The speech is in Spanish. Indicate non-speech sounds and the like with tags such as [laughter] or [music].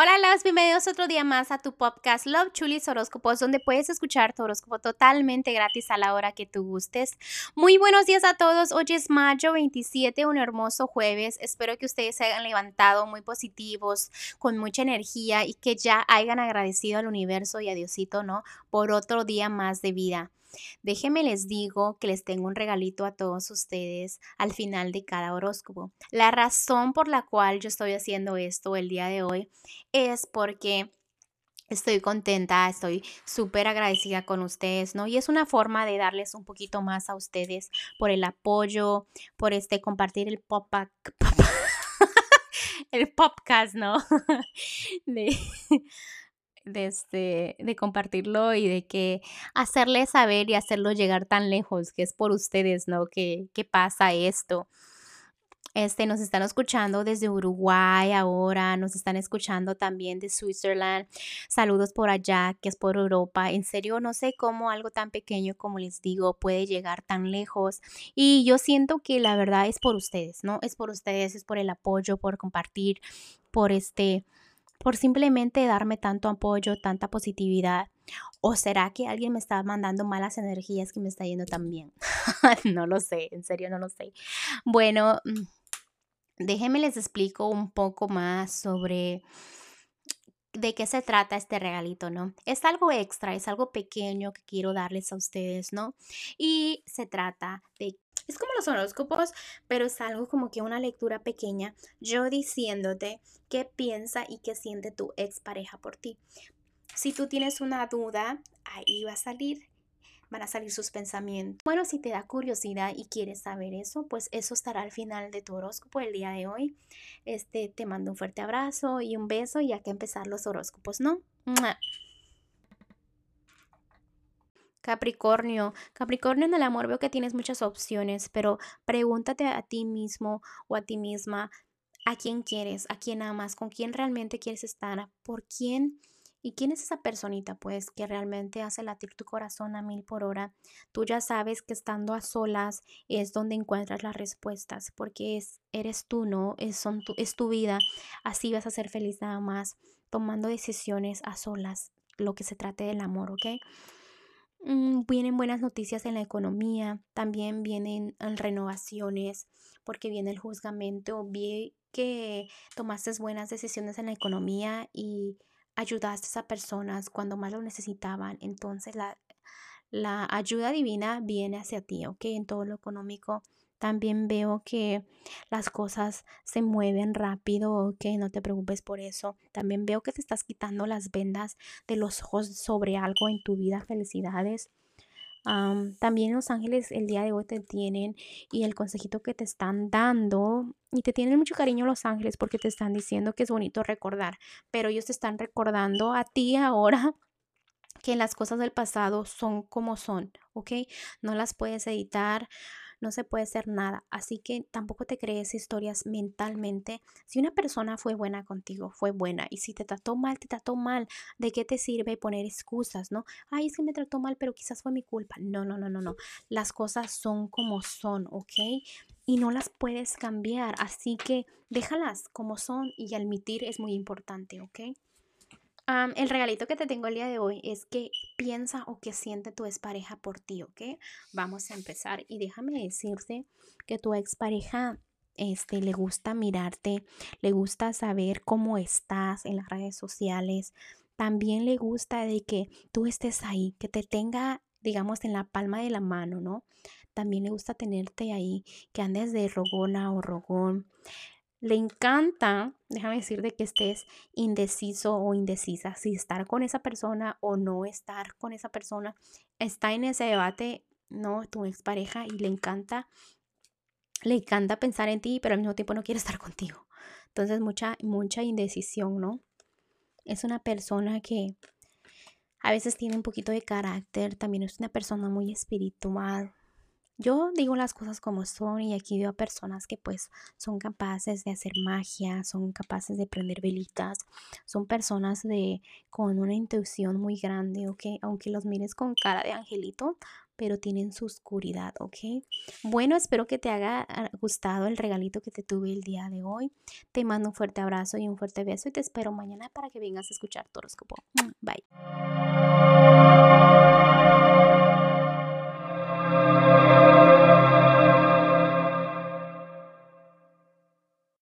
Hola, los bienvenidos otro día más a tu podcast Love Chulis Horóscopos, donde puedes escuchar tu horóscopo totalmente gratis a la hora que tú gustes. Muy buenos días a todos. Hoy es mayo 27, un hermoso jueves. Espero que ustedes se hayan levantado muy positivos, con mucha energía y que ya hayan agradecido al universo y a Diosito, ¿no? Por otro día más de vida. Déjenme les digo que les tengo un regalito a todos ustedes al final de cada horóscopo. La razón por la cual yo estoy haciendo esto el día de hoy es porque estoy contenta, estoy súper agradecida con ustedes, ¿no? Y es una forma de darles un poquito más a ustedes por el apoyo, por este compartir el pop [laughs] el podcast, ¿no? [laughs] de, este, de compartirlo y de que hacerle saber y hacerlo llegar tan lejos, que es por ustedes, ¿no? Que, que pasa esto. Este, nos están escuchando desde Uruguay ahora, nos están escuchando también de Switzerland. Saludos por allá, que es por Europa. En serio, no sé cómo algo tan pequeño como les digo puede llegar tan lejos. Y yo siento que la verdad es por ustedes, ¿no? Es por ustedes, es por el apoyo, por compartir, por este, por simplemente darme tanto apoyo, tanta positividad. ¿O será que alguien me está mandando malas energías que me está yendo tan bien? [laughs] no lo sé, en serio no lo sé. Bueno, mm, déjenme les explico un poco más sobre de qué se trata este regalito, ¿no? Es algo extra, es algo pequeño que quiero darles a ustedes, ¿no? Y se trata de es como los horóscopos, pero es algo como que una lectura pequeña, yo diciéndote qué piensa y qué siente tu expareja por ti. Si tú tienes una duda, ahí va a salir van a salir sus pensamientos. Bueno, si te da curiosidad y quieres saber eso, pues eso estará al final de tu horóscopo el día de hoy. Este, te mando un fuerte abrazo y un beso y hay que empezar los horóscopos, ¿no? Capricornio. Capricornio en el amor veo que tienes muchas opciones, pero pregúntate a ti mismo o a ti misma a quién quieres, a quién amas, con quién realmente quieres estar, por quién y quién es esa personita pues que realmente hace latir tu corazón a mil por hora. Tú ya sabes que estando a solas es donde encuentras las respuestas, porque es, eres tú, ¿no? Es, son tu, es tu vida. Así vas a ser feliz nada más, tomando decisiones a solas, lo que se trate del amor, ¿ok? Mm, vienen buenas noticias en la economía, también vienen mm, renovaciones, porque viene el juzgamento, vi que tomaste buenas decisiones en la economía y ayudaste a personas cuando más lo necesitaban, entonces la, la ayuda divina viene hacia ti, ¿ok? En todo lo económico. También veo que las cosas se mueven rápido, ok, no te preocupes por eso. También veo que te estás quitando las vendas de los ojos sobre algo en tu vida. Felicidades. también los ángeles el día de hoy te tienen y el consejito que te están dando y te tienen mucho cariño los ángeles porque te están diciendo que es bonito recordar, pero ellos te están recordando a ti ahora que las cosas del pasado son como son, ¿ok? No las puedes editar, no se puede hacer nada. Así que tampoco te crees historias mentalmente. Si una persona fue buena contigo, fue buena. Y si te trató mal, te trató mal. ¿De qué te sirve poner excusas, no? Ay, es que me trató mal, pero quizás fue mi culpa. No, no, no, no, no. Las cosas son como son, ¿ok? Y no las puedes cambiar. Así que déjalas como son y admitir es muy importante, ¿ok? El regalito que te tengo el día de hoy es que piensa o que siente tu expareja por ti, ¿ok? Vamos a empezar y déjame decirte que tu expareja este, le gusta mirarte, le gusta saber cómo estás en las redes sociales, también le gusta de que tú estés ahí, que te tenga, digamos, en la palma de la mano, ¿no? También le gusta tenerte ahí, que andes de rogona o rogón le encanta, déjame decirte que estés indeciso o indecisa, si estar con esa persona o no estar con esa persona. Está en ese debate, ¿no? Tu expareja y le encanta, le encanta pensar en ti, pero al mismo tiempo no quiere estar contigo. Entonces, mucha, mucha indecisión, ¿no? Es una persona que a veces tiene un poquito de carácter, también es una persona muy espiritual, yo digo las cosas como son y aquí veo a personas que pues son capaces de hacer magia, son capaces de prender velitas, son personas de con una intuición muy grande, ¿ok? Aunque los mires con cara de angelito, pero tienen su oscuridad, ¿ok? Bueno, espero que te haya ah, gustado el regalito que te tuve el día de hoy. Te mando un fuerte abrazo y un fuerte beso y te espero mañana para que vengas a escuchar tu horóscopo. Bye.